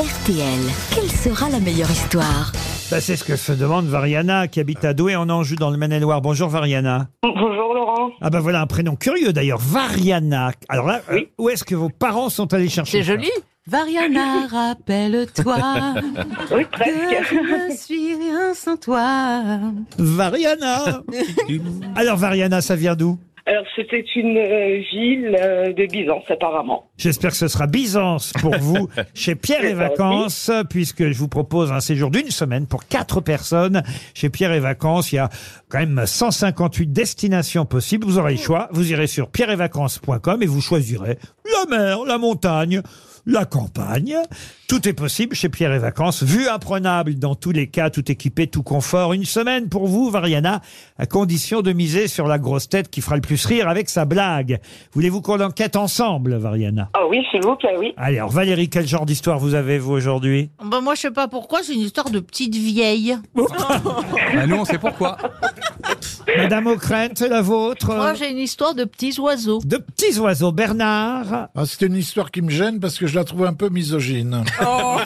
RTL, quelle sera la meilleure histoire Bah, c'est ce que se demande Variana, qui habite à Douai en Anjou, dans le Maine-et-Loire. Bonjour Variana. Bonjour Laurent. Ah bah voilà un prénom curieux d'ailleurs, Variana. Alors là, euh, où est-ce que vos parents sont allés chercher C'est ça joli. Variana, rappelle-toi Oui, que presque. je ne suis rien sans toi. Variana Alors Variana, ça vient d'où Alors c'était une euh, ville euh, de Byzance apparemment. J'espère que ce sera Byzance pour vous chez Pierre et Vacances, puisque je vous propose un séjour d'une semaine pour quatre personnes chez Pierre et Vacances. Il y a quand même 158 destinations possibles. Vous aurez le choix. Vous irez sur pierreetvacances.com et vous choisirez la mer, la montagne, la campagne. Tout est possible chez Pierre et Vacances. Vue imprenable dans tous les cas, tout équipé, tout confort. Une semaine pour vous, Variana, à condition de miser sur la grosse tête qui fera le plus rire avec sa blague. Voulez-vous qu'on enquête ensemble, Variana? Ah oui, s'il vous plaît, oui. Allez, alors Valérie, quel genre d'histoire vous avez, vous, aujourd'hui? Bah moi je sais pas pourquoi, c'est une histoire de petite vieille. Ah, nous, on sait pourquoi. Madame O'Krent, la vôtre Moi j'ai une histoire de petits oiseaux. De petits oiseaux, Bernard Ah, c'est une histoire qui me gêne parce que je la trouve un peu misogyne. Oh,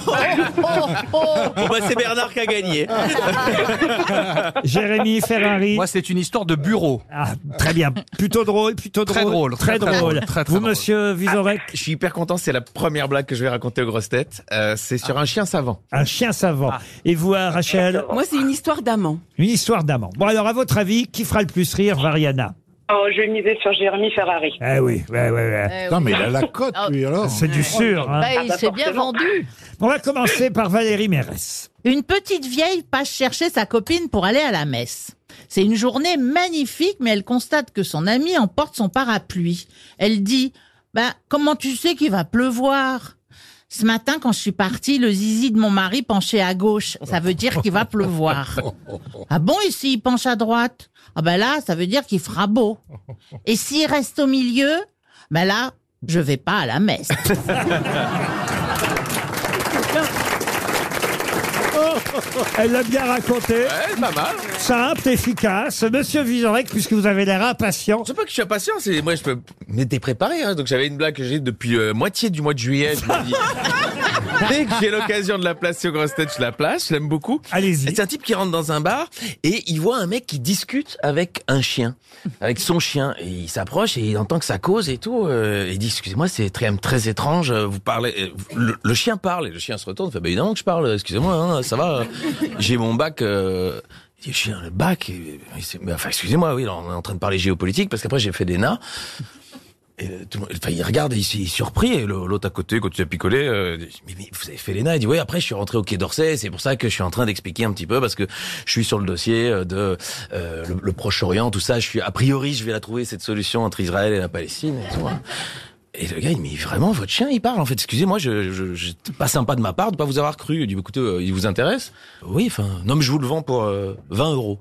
oh. bah, c'est Bernard qui a gagné. Jérémy Ferrari Moi, c'est une histoire de bureau. Ah, très bien. Plutôt drôle, plutôt drôle. Très drôle, Très, drôle. drôle, très, très vous, drôle. monsieur Vizorek, Je suis hyper content, c'est la première blague que je vais raconter aux grosses têtes. Euh, c'est sur un chien savant. un chien savant. Et vous, hein, Rachel Moi, c'est une histoire d'amant. Une histoire d'amant. Bon, alors, à votre avis, qui fera le plus rire Variana? Oh, je vais miser sur Jérémy Ferrari. Eh oui, ouais, ouais, ouais. Eh Non, oui. mais il a la cote, lui, alors. C'est du sûr. hein. Bah, Ah il bah, s'est bien forcément. vendu. On va commencer par Valérie Mérès. Une petite vieille passe chercher sa copine pour aller à la messe. C'est une journée magnifique, mais elle constate que son ami emporte son parapluie. Elle dit, bah, comment tu sais qu'il va pleuvoir? Ce matin, quand je suis partie, le zizi de mon mari penchait à gauche. Ça veut dire qu'il va pleuvoir. Ah bon, et s'il penche à droite? Ah ben là, ça veut dire qu'il fera beau. Et s'il reste au milieu? Ben là, je vais pas à la messe. Elle l'a bien raconté. Ouais, pas mal. Simple, efficace. Monsieur Vizorek, puisque vous avez l'air impatient. Je sais pas que je suis impatient, c'est moi je peux m'étais préparé hein. donc j'avais une blague que j'ai depuis euh, moitié du mois de juillet, je me dis dès que j'ai l'occasion de la placer aux grosses têtes, je la place, je l'aime beaucoup. Allez-y. C'est un type qui rentre dans un bar et il voit un mec qui discute avec un chien, avec son chien et il s'approche et il entend que ça cause et tout euh, il dit excusez-moi, c'est très très étrange, euh, vous parlez euh, le, le chien parle et le chien se retourne, fait bah évidemment que je parle, excusez-moi hein, ça va, euh, j'ai mon bac euh, il le chien, le bac, et- enfin, excusez-moi, oui, on est en train de parler géopolitique, parce qu'après j'ai fait des nains. Et tout le monde- enfin, il regarde il s'est surpris. Et l'autre à côté, quand tu as picolé, euh, mais, mais vous avez fait les nains Il dit, oui, après je suis rentré au Quai d'Orsay. C'est pour ça que je suis en train d'expliquer un petit peu, parce que je suis sur le dossier euh, de euh, le, le Proche-Orient, tout ça. Je suis, a priori, je vais la trouver, cette solution entre Israël et la Palestine. Et, tout, hein. Et le gars, il dit, mais vraiment, votre chien, il parle, en fait. Excusez-moi, je, je, je- pas sympa de ma part de pas vous avoir cru. Il dit, écoutez, euh, il vous intéresse? Oui, enfin, non, mais je vous le vends pour euh, 20 euros.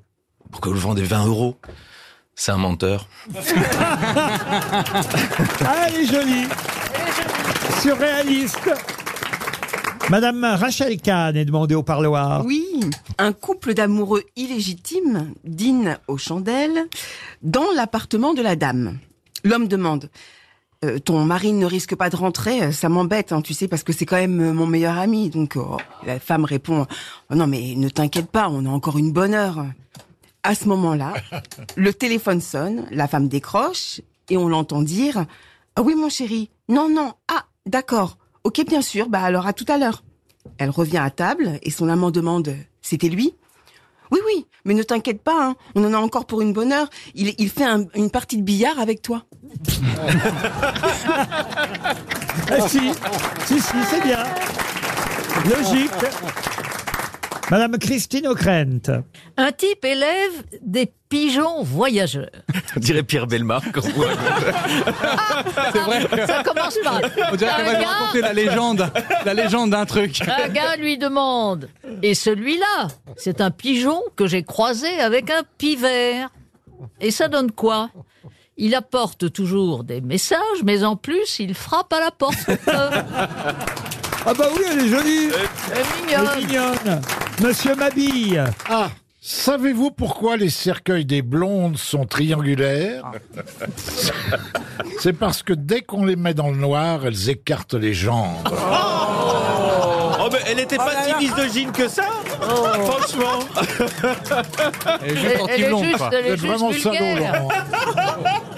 Pourquoi vous le vendez 20 euros C'est un menteur. Ah, elle est jolie. Surréaliste. Madame Rachel Kahn est demandée au parloir. Oui, un couple d'amoureux illégitimes dîne aux chandelles dans l'appartement de la dame. L'homme demande Euh, Ton mari ne risque pas de rentrer, euh, ça m'embête, hein, tu sais, parce que c'est quand même euh, mon meilleur ami. Donc oh, la femme répond Oh Non, mais ne t'inquiète pas, on a encore une bonne heure. À ce moment-là, le téléphone sonne, la femme décroche et on l'entend dire Ah oui, mon chéri, non, non, ah, d'accord, ok, bien sûr, bah alors à tout à l'heure. Elle revient à table et son amant demande C'était lui? Oui, oui, mais ne t'inquiète pas, hein, on en a encore pour une bonne heure. Il, il fait un- une partie de billard avec toi. Ah, si, si, si, c'est bien. Logique. Madame Christine O'Krent. Un type élève des pigeons voyageurs. On dirait Pierre Belmar quand on voit- C'est vrai. Ça commence mal. On dirait qu'elle va nous raconter la légende, la légende d'un truc. Un gars lui demande Et celui-là, c'est un pigeon que j'ai croisé avec un pivert. Et ça donne quoi? Il apporte toujours des messages, mais en plus, il frappe à la porte. Ah bah oui, elle est jolie. Elle mignon. est mignonne. Monsieur Mabille. Ah, savez-vous pourquoi les cercueils des blondes sont triangulaires C'est parce que dès qu'on les met dans le noir, elles écartent les jambes. Oh elle était pas si misogyne que ça Franchement Elle est Elle, juste elle est anti-blonde, juste, quoi. elle est Vous êtes juste vraiment salaud, vulgaire. Laurent.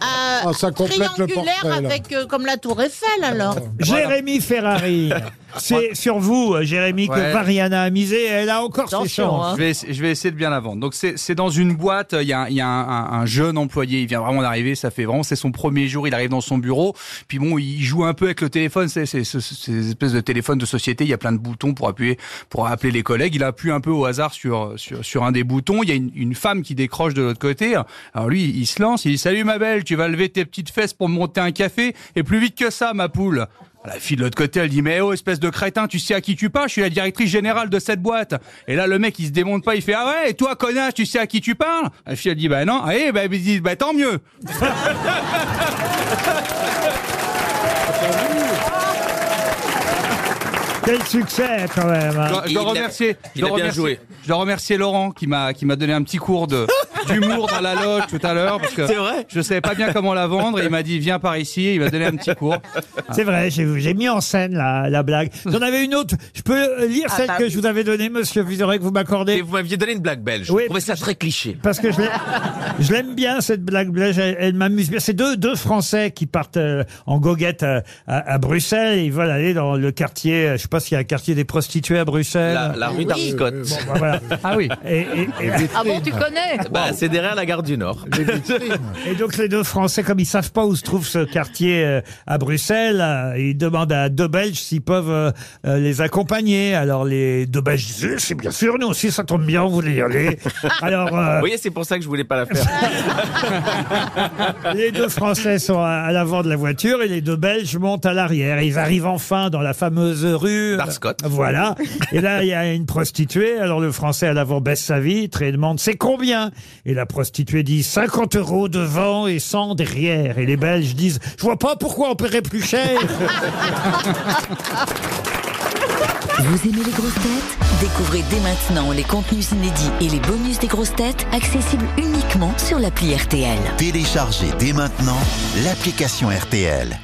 Ah, Ah, ça complète le triangulaire portrait, là. avec euh, comme la Tour Eiffel alors. Jérémy Ferrari. C'est sur vous, euh, Jérémy, que Ouais. Mariana a misé. Elle a encore ses Attention, chances. hein. Je vais, essa- je vais essayer de bien la vendre. Donc c'est c'est dans une boîte, il y a, il y a un, un- un jeune employé, il vient vraiment d'arriver, ça fait vraiment, c'est son premier jour, il arrive dans son bureau, puis bon, il joue un peu avec le téléphone, c'est c'est- c'est- ces espèces de téléphones de société, il y a plein de boutons pour appuyer, pour appeler les collègues, il appuie un peu au hasard sur, sur, sur un des boutons, il y a une, une femme qui décroche de l'autre côté, alors lui, il se lance, il dit « Salut ma belle, tu vas lever tes petites fesses pour me monter un café, et plus vite que ça, ma poule !» La fille de l'autre côté, elle dit mais oh espèce de crétin, tu sais à qui tu parles Je suis la directrice générale de cette boîte. Et là le mec il se démonte pas, il fait ah ouais et toi connasse, tu sais à qui tu parles? La fille elle dit bah non, ah, eh bah il dit bah tant mieux. Quel succès, quand même. hein. Je dois- je dois remercier, je dois remercier Laurent qui m'a qui m'a donné un petit cours de d'humour dans la loge tout à l'heure parce que C'est vrai je savais pas bien comment la vendre et il m'a dit viens par ici, il m'a donné un petit cours. C'est vrai, j'ai j'ai mis en scène la, la blague. J'en avais une autre. Je peux euh, lire Ah, celle bah que oui. je vous avais donnée, monsieur Vizorek, vous Et m'accordez vous m'aviez donné une blague belge. Oui. Je trouvais ça très cliché. Parce que je l'ai- je l'aime bien, cette blague belge. Elle, elle m'amuse bien. C'est deux, deux Français qui partent euh, en goguette à, à- à Bruxelles. Et ils veulent aller dans le quartier, euh, je sais pas s'il y a un quartier des prostituées à Bruxelles. La, la rue d'Arscott. Bon, bah, voilà. Ah oui. Et, et- et- Ah bon, tu connais Bah, c'est derrière la gare du Nord. Et donc les deux Français, comme ils savent pas où se trouve ce quartier euh, à Bruxelles, euh, ils demandent à deux Belges s'ils peuvent euh, euh, les accompagner. Alors les deux Belges disent, c'est bien sûr, nous aussi ça tombe bien, on voulait y aller. Alors euh, Vous voyez, c'est pour ça que je voulais pas la faire. Les deux Français sont à, à l'avant de la voiture et les deux Belges montent à l'arrière. Ils arrivent enfin dans la fameuse rue. D'Arscott. Voilà. Et là, il y a une prostituée. Alors le Français à l'avant baisse sa vitre et demande c'est combien? Et la prostituée dit 50 euros devant et 100 derrière. Et les Belges disent je vois pas pourquoi on paierait plus cher. Vous aimez les grosses têtes? Découvrez dès maintenant les contenus inédits et les bonus des grosses têtes accessibles uniquement sur l'appli RTL. Téléchargez dès maintenant l'application RTL.